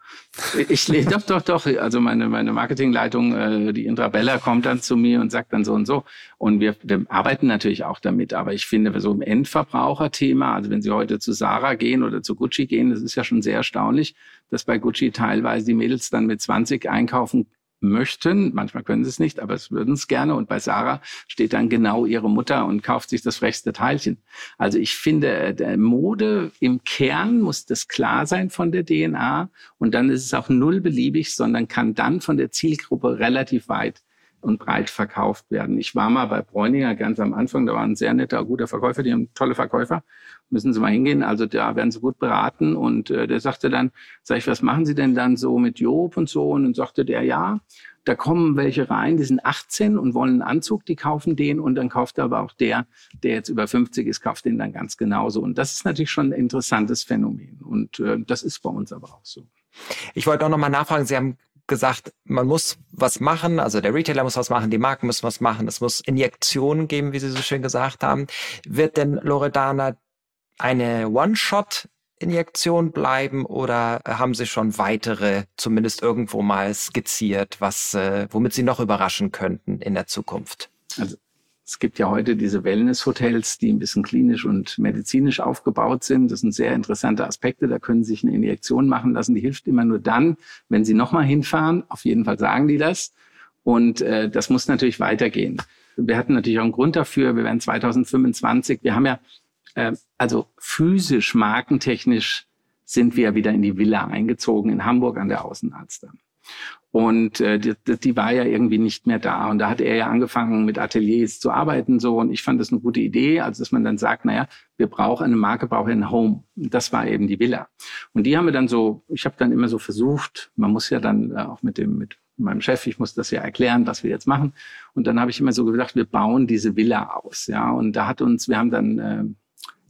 Ich lese doch, doch, doch. Also meine, meine Marketingleitung, äh, die Indra Bella, kommt dann zu mir und sagt dann so und so. Und wir, wir arbeiten natürlich auch damit. Aber ich finde, so im Endverbraucherthema, also wenn Sie heute zu Sarah gehen oder zu Gucci gehen, das ist ja schon sehr erstaunlich, dass bei Gucci teilweise die Mädels dann mit 20 einkaufen möchten. Manchmal können sie es nicht, aber es würden es gerne. Und bei Sarah steht dann genau ihre Mutter und kauft sich das frechste Teilchen. Also ich finde, der Mode im Kern muss das klar sein von der DNA. Und dann ist es auch null beliebig, sondern kann dann von der Zielgruppe relativ weit und breit verkauft werden. Ich war mal bei Bräuninger ganz am Anfang, da war ein sehr netter, guter Verkäufer, die haben tolle Verkäufer, müssen Sie mal hingehen, also da werden Sie gut beraten und äh, der sagte dann, sag ich, was machen Sie denn dann so mit Job und so und dann sagte der, ja, da kommen welche rein, die sind 18 und wollen einen Anzug, die kaufen den und dann kauft aber auch der, der jetzt über 50 ist, kauft den dann ganz genauso. Und das ist natürlich schon ein interessantes Phänomen und äh, das ist bei uns aber auch so. Ich wollte auch nochmal nachfragen, Sie haben gesagt, man muss was machen, also der Retailer muss was machen, die Marken müssen was machen, es muss Injektionen geben, wie Sie so schön gesagt haben. Wird denn Loredana eine One-Shot Injektion bleiben oder haben Sie schon weitere, zumindest irgendwo mal skizziert, was, äh, womit Sie noch überraschen könnten in der Zukunft? Also es gibt ja heute diese Wellness-Hotels, die ein bisschen klinisch und medizinisch aufgebaut sind. Das sind sehr interessante Aspekte. Da können Sie sich eine Injektion machen lassen. Die hilft immer nur dann, wenn Sie nochmal hinfahren. Auf jeden Fall sagen die das. Und äh, das muss natürlich weitergehen. Wir hatten natürlich auch einen Grund dafür. Wir werden 2025, wir haben ja, äh, also physisch, markentechnisch sind wir wieder in die Villa eingezogen in Hamburg an der Außenalster. Und äh, die, die war ja irgendwie nicht mehr da. Und da hat er ja angefangen, mit Ateliers zu arbeiten so. Und ich fand das eine gute Idee, also dass man dann sagt, naja, wir brauchen eine Marke, brauchen ein Home. Und das war eben die Villa. Und die haben wir dann so, ich habe dann immer so versucht, man muss ja dann äh, auch mit dem, mit meinem Chef, ich muss das ja erklären, was wir jetzt machen. Und dann habe ich immer so gedacht, wir bauen diese Villa aus. Ja, und da hat uns, wir haben dann äh,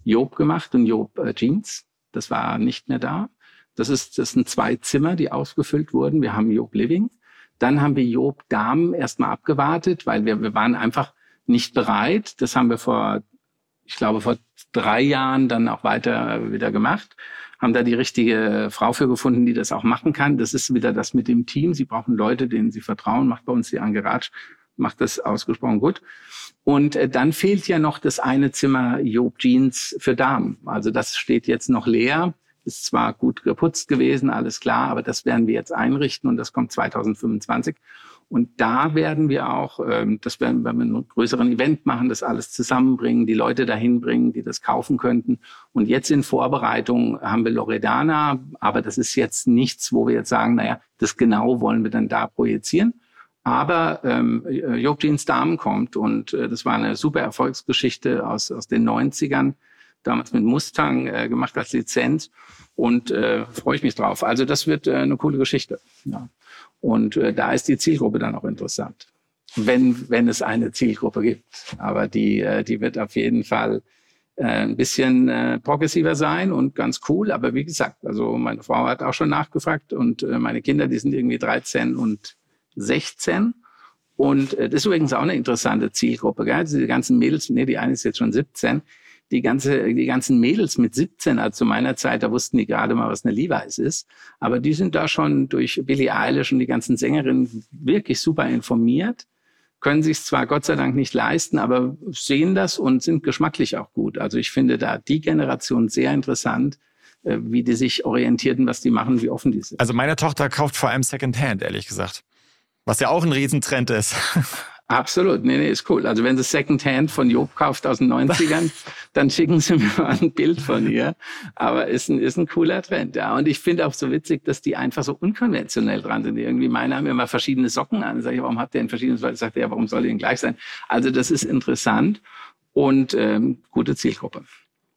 Job gemacht und Job äh, Jeans. Das war nicht mehr da. Das, ist, das sind zwei Zimmer, die ausgefüllt wurden. Wir haben Job Living. Dann haben wir Job Damen erstmal abgewartet, weil wir, wir waren einfach nicht bereit. Das haben wir vor, ich glaube, vor drei Jahren dann auch weiter wieder gemacht. Haben da die richtige Frau für gefunden, die das auch machen kann. Das ist wieder das mit dem Team. Sie brauchen Leute, denen sie vertrauen. Macht bei uns die Angeratsch, macht das ausgesprochen gut. Und äh, dann fehlt ja noch das eine Zimmer Job Jeans für Damen. Also das steht jetzt noch leer. Ist zwar gut geputzt gewesen, alles klar, aber das werden wir jetzt einrichten und das kommt 2025. Und da werden wir auch, ähm, das werden wir mit einem größeren Event machen, das alles zusammenbringen, die Leute dahin bringen, die das kaufen könnten. Und jetzt in Vorbereitung haben wir Loredana, aber das ist jetzt nichts, wo wir jetzt sagen, naja, das genau wollen wir dann da projizieren. Aber ähm, Job Jeans Damen kommt und äh, das war eine super Erfolgsgeschichte aus, aus den 90ern, damals mit Mustang äh, gemacht als Lizenz und äh, freue ich mich drauf. Also das wird äh, eine coole Geschichte. Ja. Und äh, da ist die Zielgruppe dann auch interessant, wenn, wenn es eine Zielgruppe gibt. Aber die, äh, die wird auf jeden Fall äh, ein bisschen äh, progressiver sein und ganz cool. Aber wie gesagt, also meine Frau hat auch schon nachgefragt und äh, meine Kinder, die sind irgendwie 13 und 16. Und äh, das ist übrigens auch eine interessante Zielgruppe. Gell? Die ganzen Mädels, nee, die eine ist jetzt schon 17. Die, ganze, die ganzen Mädels mit 17, also zu meiner Zeit, da wussten die gerade mal, was eine Levi's ist. Aber die sind da schon durch Billie Eilish und die ganzen Sängerinnen wirklich super informiert, können sich zwar Gott sei Dank nicht leisten, aber sehen das und sind geschmacklich auch gut. Also ich finde da die Generation sehr interessant, äh, wie die sich orientierten, was die machen, wie offen die sind. Also meine Tochter kauft vor allem Secondhand, ehrlich gesagt. Was ja auch ein Riesentrend ist. Absolut, nee, nee, ist cool. Also wenn sie Secondhand von Job kauft aus den 90ern, dann schicken sie mir mal ein Bild von ihr. Aber ist ein, ist ein cooler Trend, ja. Und ich finde auch so witzig, dass die einfach so unkonventionell dran sind. Irgendwie meine haben immer verschiedene Socken an. Sag ich, warum habt ihr denn verschiedene Socken? Sagt er, ja, warum soll die denn gleich sein? Also das ist interessant und ähm, gute Zielgruppe.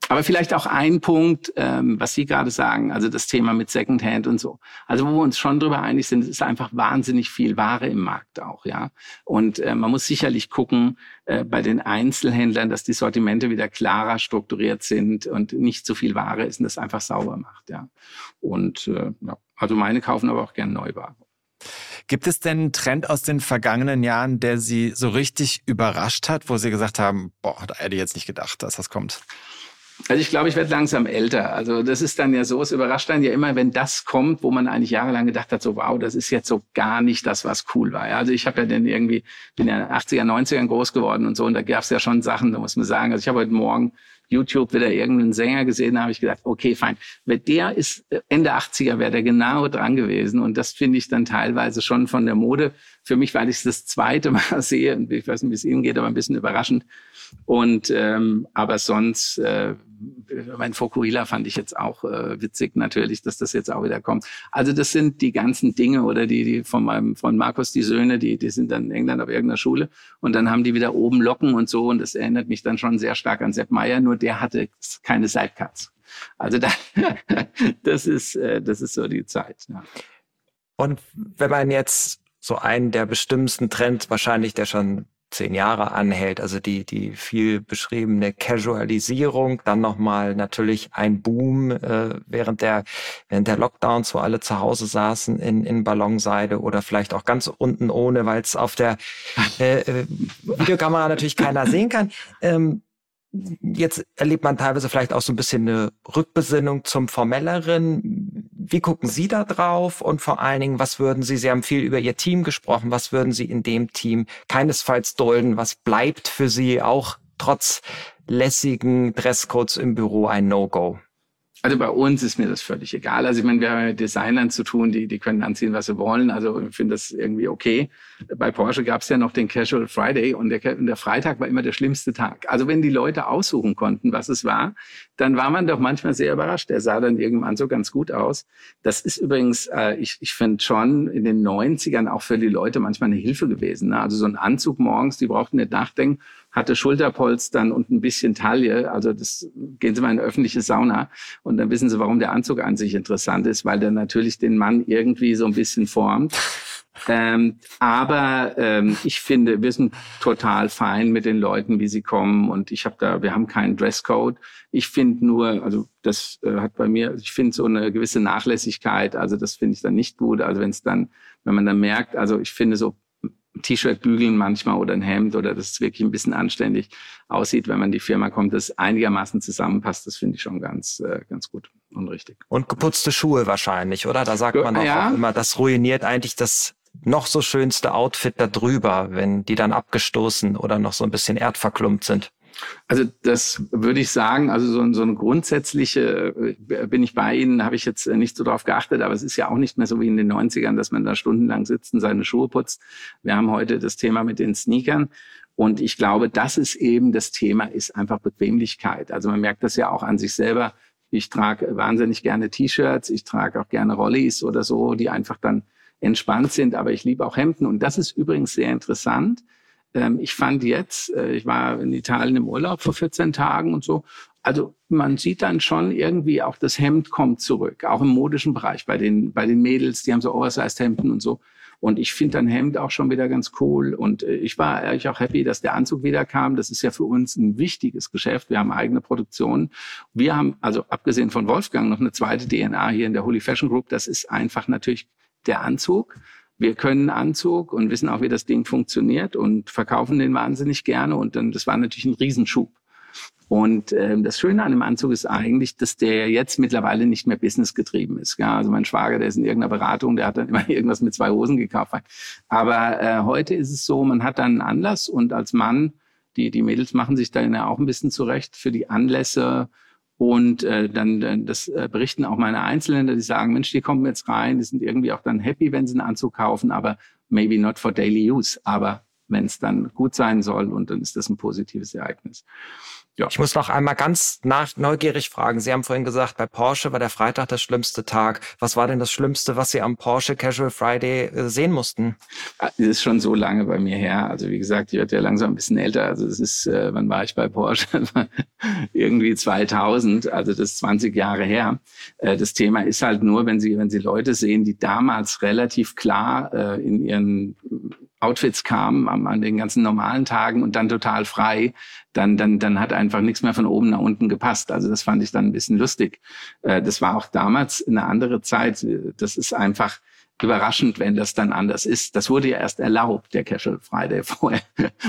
Aber vielleicht auch ein Punkt, ähm, was Sie gerade sagen, also das Thema mit Secondhand und so. Also wo wir uns schon drüber einig sind, ist einfach wahnsinnig viel Ware im Markt auch, ja. Und äh, man muss sicherlich gucken äh, bei den Einzelhändlern, dass die Sortimente wieder klarer strukturiert sind und nicht so viel Ware ist und das einfach sauber macht, ja. Und äh, ja, also meine kaufen aber auch gern Neuware. Gibt es denn einen Trend aus den vergangenen Jahren, der Sie so richtig überrascht hat, wo Sie gesagt haben, boah, da hätte ich jetzt nicht gedacht, dass das kommt? Also ich glaube, ich werde langsam älter. Also das ist dann ja so, es überrascht dann ja immer, wenn das kommt, wo man eigentlich jahrelang gedacht hat, so wow, das ist jetzt so gar nicht das, was cool war. Also ich habe ja dann irgendwie, bin ja 80er, 90ern groß geworden und so und da gab es ja schon Sachen, da muss man sagen. Also ich habe heute Morgen YouTube wieder irgendeinen Sänger gesehen, da habe ich gedacht, okay, fein. Der ist Ende 80er, wäre der genau dran gewesen. Und das finde ich dann teilweise schon von der Mode. Für mich, weil ich das zweite Mal sehe, und ich weiß nicht, wie es Ihnen geht, aber ein bisschen überraschend. Und ähm, aber sonst äh, mein Fokuhila fand ich jetzt auch äh, witzig natürlich, dass das jetzt auch wieder kommt. Also das sind die ganzen Dinge oder die, die von meinem von Markus die Söhne, die die sind dann in England auf irgendeiner Schule und dann haben die wieder oben Locken und so und das erinnert mich dann schon sehr stark an Sepp Meyer, nur der hatte keine Sidecuts. Also da, das ist äh, das ist so die Zeit. Ja. Und wenn man jetzt so einen der bestimmten Trends wahrscheinlich, der schon zehn Jahre anhält. Also die, die viel beschriebene Casualisierung, dann nochmal natürlich ein Boom äh, während der, während der Lockdowns, wo alle zu Hause saßen in, in Ballonseide oder vielleicht auch ganz unten ohne, weil es auf der äh, äh, Videokamera natürlich keiner sehen kann. Ähm, Jetzt erlebt man teilweise vielleicht auch so ein bisschen eine Rückbesinnung zum Formelleren. Wie gucken Sie da drauf? Und vor allen Dingen, was würden Sie, Sie haben viel über Ihr Team gesprochen, was würden Sie in dem Team keinesfalls dulden? Was bleibt für Sie auch trotz lässigen Dresscodes im Büro ein No-Go? Also bei uns ist mir das völlig egal. Also ich meine, wir haben mit Designern zu tun, die, die können anziehen, was sie wollen. Also ich finde das irgendwie okay. Bei Porsche gab es ja noch den Casual Friday und der, der Freitag war immer der schlimmste Tag. Also wenn die Leute aussuchen konnten, was es war, dann war man doch manchmal sehr überrascht. Der sah dann irgendwann so ganz gut aus. Das ist übrigens, äh, ich, ich finde schon in den 90ern auch für die Leute manchmal eine Hilfe gewesen. Ne? Also so ein Anzug morgens, die brauchten nicht nachdenken hatte Schulterpolstern und ein bisschen Taille. Also das gehen Sie mal in eine öffentliche Sauna und dann wissen Sie, warum der Anzug an sich interessant ist, weil der natürlich den Mann irgendwie so ein bisschen formt. Ähm, aber ähm, ich finde, wir sind total fein mit den Leuten, wie sie kommen. Und ich habe da, wir haben keinen Dresscode. Ich finde nur, also das äh, hat bei mir, ich finde so eine gewisse Nachlässigkeit. Also das finde ich dann nicht gut. Also wenn es dann, wenn man dann merkt, also ich finde so T-Shirt bügeln manchmal oder ein Hemd oder das ist wirklich ein bisschen anständig aussieht, wenn man die Firma kommt, das einigermaßen zusammenpasst, das finde ich schon ganz, äh, ganz gut und richtig. Und geputzte Schuhe wahrscheinlich, oder? Da sagt man ja. auch immer, das ruiniert eigentlich das noch so schönste Outfit da drüber, wenn die dann abgestoßen oder noch so ein bisschen erdverklumpt sind. Also das würde ich sagen, also so, so eine grundsätzliche, äh, bin ich bei Ihnen, habe ich jetzt nicht so drauf geachtet, aber es ist ja auch nicht mehr so wie in den 90ern, dass man da stundenlang sitzt und seine Schuhe putzt. Wir haben heute das Thema mit den Sneakern. Und ich glaube, das ist eben das Thema, ist einfach Bequemlichkeit. Also man merkt das ja auch an sich selber. Ich trage wahnsinnig gerne T-Shirts, ich trage auch gerne Rollis oder so, die einfach dann entspannt sind, aber ich liebe auch Hemden. Und das ist übrigens sehr interessant. Ähm, ich fand jetzt, äh, ich war in Italien im Urlaub vor 14 Tagen und so. Also man sieht dann schon irgendwie auch das Hemd kommt zurück, auch im modischen Bereich bei den, bei den Mädels, die haben so Oversized Hemden und so. Und ich finde ein Hemd auch schon wieder ganz cool. Und äh, ich war eigentlich auch happy, dass der Anzug wieder kam. Das ist ja für uns ein wichtiges Geschäft. Wir haben eigene Produktion. Wir haben, also abgesehen von Wolfgang, noch eine zweite DNA hier in der Holy Fashion Group. Das ist einfach natürlich der Anzug. Wir können Anzug und wissen auch, wie das Ding funktioniert und verkaufen den wahnsinnig gerne. Und dann, das war natürlich ein Riesenschub. Und ähm, das Schöne an dem Anzug ist eigentlich, dass der jetzt mittlerweile nicht mehr businessgetrieben ist. Ja, also mein Schwager, der ist in irgendeiner Beratung, der hat dann immer irgendwas mit zwei Hosen gekauft. Aber äh, heute ist es so, man hat dann einen Anlass und als Mann, die, die Mädels machen sich da ja auch ein bisschen zurecht für die Anlässe. Und äh, dann äh, das äh, berichten auch meine Einzelländer, die sagen, Mensch, die kommen jetzt rein, die sind irgendwie auch dann happy, wenn sie einen Anzug kaufen, aber maybe not for daily use. Aber wenn es dann gut sein soll und dann ist das ein positives Ereignis. Ja. Ich muss noch einmal ganz nach, neugierig fragen. Sie haben vorhin gesagt, bei Porsche war der Freitag der schlimmste Tag. Was war denn das Schlimmste, was Sie am Porsche Casual Friday äh, sehen mussten? Ah, das ist schon so lange bei mir her. Also wie gesagt, ich werde ja langsam ein bisschen älter. Also es ist, äh, wann war ich bei Porsche? Irgendwie 2000, also das ist 20 Jahre her. Äh, das Thema ist halt nur, wenn Sie, wenn Sie Leute sehen, die damals relativ klar äh, in ihren Outfits kamen an, an den ganzen normalen Tagen und dann total frei, dann, dann, dann hat einfach nichts mehr von oben nach unten gepasst. Also das fand ich dann ein bisschen lustig. Äh, das war auch damals eine andere Zeit. Das ist einfach überraschend, wenn das dann anders ist. Das wurde ja erst erlaubt, der Casual Friday. Vorher,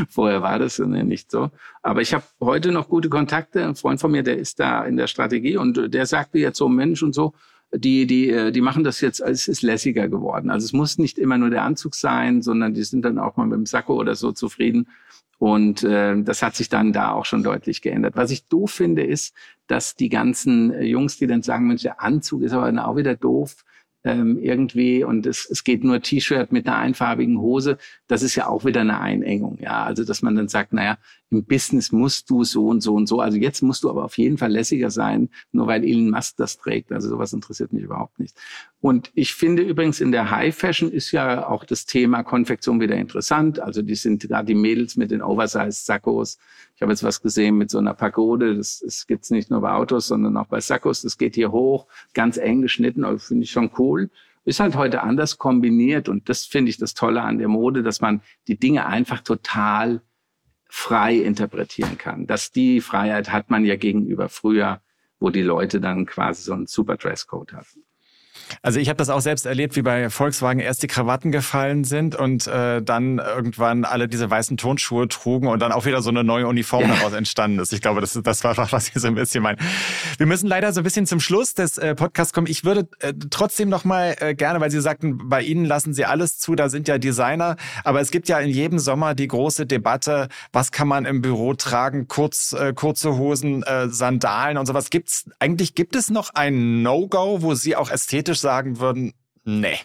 vorher war das nicht so. Aber ich habe heute noch gute Kontakte. Ein Freund von mir, der ist da in der Strategie und der sagte jetzt so, Mensch und so, die, die, äh, die machen das jetzt, es ist lässiger geworden. Also es muss nicht immer nur der Anzug sein, sondern die sind dann auch mal mit dem Sakko oder so zufrieden. Und äh, das hat sich dann da auch schon deutlich geändert. Was ich doof finde, ist, dass die ganzen äh, Jungs, die dann sagen, Mensch, der Anzug ist aber dann auch wieder doof, ähm, irgendwie und es, es geht nur T-Shirt mit einer einfarbigen Hose, das ist ja auch wieder eine Einengung. Ja, also dass man dann sagt, naja, im Business musst du so und so und so. Also jetzt musst du aber auf jeden Fall lässiger sein, nur weil Elon Musk das trägt. Also sowas interessiert mich überhaupt nicht. Und ich finde übrigens in der High Fashion ist ja auch das Thema Konfektion wieder interessant. Also die sind gerade die Mädels mit den Oversized Sackos. Ich habe jetzt was gesehen mit so einer Pagode. Das, das gibt's nicht nur bei Autos, sondern auch bei Sackos. Das geht hier hoch, ganz eng geschnitten. Finde ich schon cool ist halt heute anders kombiniert und das finde ich das Tolle an der Mode, dass man die Dinge einfach total frei interpretieren kann. Dass die Freiheit hat man ja gegenüber früher, wo die Leute dann quasi so einen super Dresscode hatten. Also ich habe das auch selbst erlebt, wie bei Volkswagen erst die Krawatten gefallen sind und äh, dann irgendwann alle diese weißen Turnschuhe trugen und dann auch wieder so eine neue Uniform ja. daraus entstanden ist. Ich glaube, das, das war, was ich so ein bisschen meine. Wir müssen leider so ein bisschen zum Schluss des äh, Podcasts kommen. Ich würde äh, trotzdem noch mal äh, gerne, weil Sie sagten, bei Ihnen lassen Sie alles zu, da sind ja Designer, aber es gibt ja in jedem Sommer die große Debatte, was kann man im Büro tragen, kurz, äh, kurze Hosen, äh, Sandalen und sowas. Gibt's eigentlich gibt es noch ein No-Go, wo Sie auch ästhetisch skeptisch sagen würden, nee.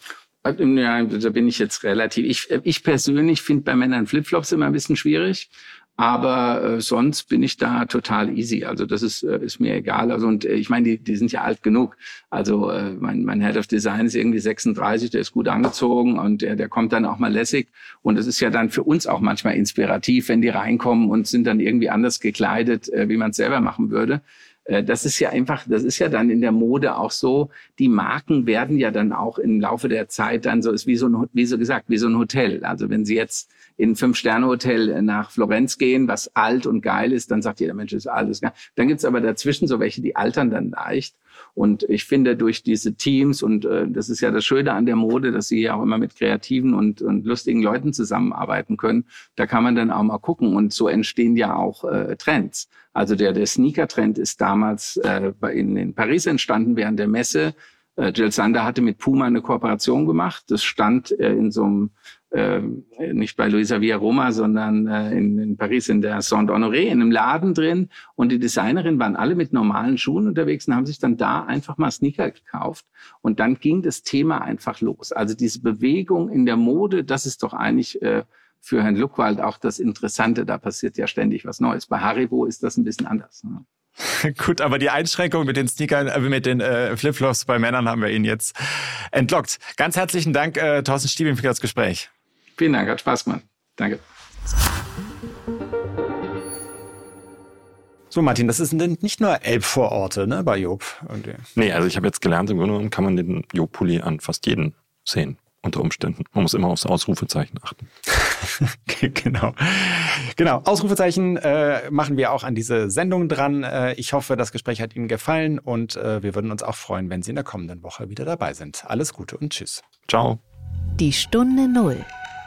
Ja, da bin ich jetzt relativ. Ich, ich persönlich finde bei Männern Flipflops immer ein bisschen schwierig. Aber äh, sonst bin ich da total easy. Also das ist, äh, ist mir egal. Also und äh, ich meine, die, die sind ja alt genug. Also äh, mein, mein Head of Design ist irgendwie 36, der ist gut angezogen und der, der kommt dann auch mal lässig. Und es ist ja dann für uns auch manchmal inspirativ, wenn die reinkommen und sind dann irgendwie anders gekleidet, äh, wie man es selber machen würde. Äh, das ist ja einfach, das ist ja dann in der Mode auch so, die Marken werden ja dann auch im Laufe der Zeit dann so, ist wie so ein, wie so gesagt, wie so ein Hotel. Also wenn Sie jetzt in ein Fünf-Sterne-Hotel nach Florenz gehen, was alt und geil ist, dann sagt jeder Mensch, ist alles geil. Dann gibt's aber dazwischen so welche, die altern dann leicht. Und ich finde, durch diese Teams, und äh, das ist ja das Schöne an der Mode, dass sie ja auch immer mit kreativen und, und lustigen Leuten zusammenarbeiten können, da kann man dann auch mal gucken. Und so entstehen ja auch äh, Trends. Also der, der Sneaker-Trend ist damals äh, in, in Paris entstanden während der Messe. Äh, Jill Sander hatte mit Puma eine Kooperation gemacht. Das stand äh, in so einem äh, nicht bei Luisa Via Roma, sondern äh, in, in Paris in der Saint-Honoré, in einem Laden drin. Und die Designerinnen waren alle mit normalen Schuhen unterwegs und haben sich dann da einfach mal Sneaker gekauft. Und dann ging das Thema einfach los. Also diese Bewegung in der Mode, das ist doch eigentlich äh, für Herrn Luckwald auch das Interessante. Da passiert ja ständig was Neues. Bei Haribo ist das ein bisschen anders. Ne? Gut, aber die Einschränkung mit den Sneakern, äh, mit den äh, Flipflops bei Männern haben wir Ihnen jetzt entlockt. Ganz herzlichen Dank, äh, Thorsten Stiebing, für das Gespräch. Vielen Dank, hat Spaß gemacht. Danke. So, Martin, das sind nicht nur Elbvororte ne, bei Job. Okay. Nee, also ich habe jetzt gelernt, im Grunde genommen kann man den Job-Pulli an fast jeden sehen unter Umständen. Man muss immer aufs Ausrufezeichen achten. genau. Genau. Ausrufezeichen äh, machen wir auch an diese Sendung dran. Äh, ich hoffe, das Gespräch hat Ihnen gefallen und äh, wir würden uns auch freuen, wenn Sie in der kommenden Woche wieder dabei sind. Alles Gute und Tschüss. Ciao. Die Stunde Null.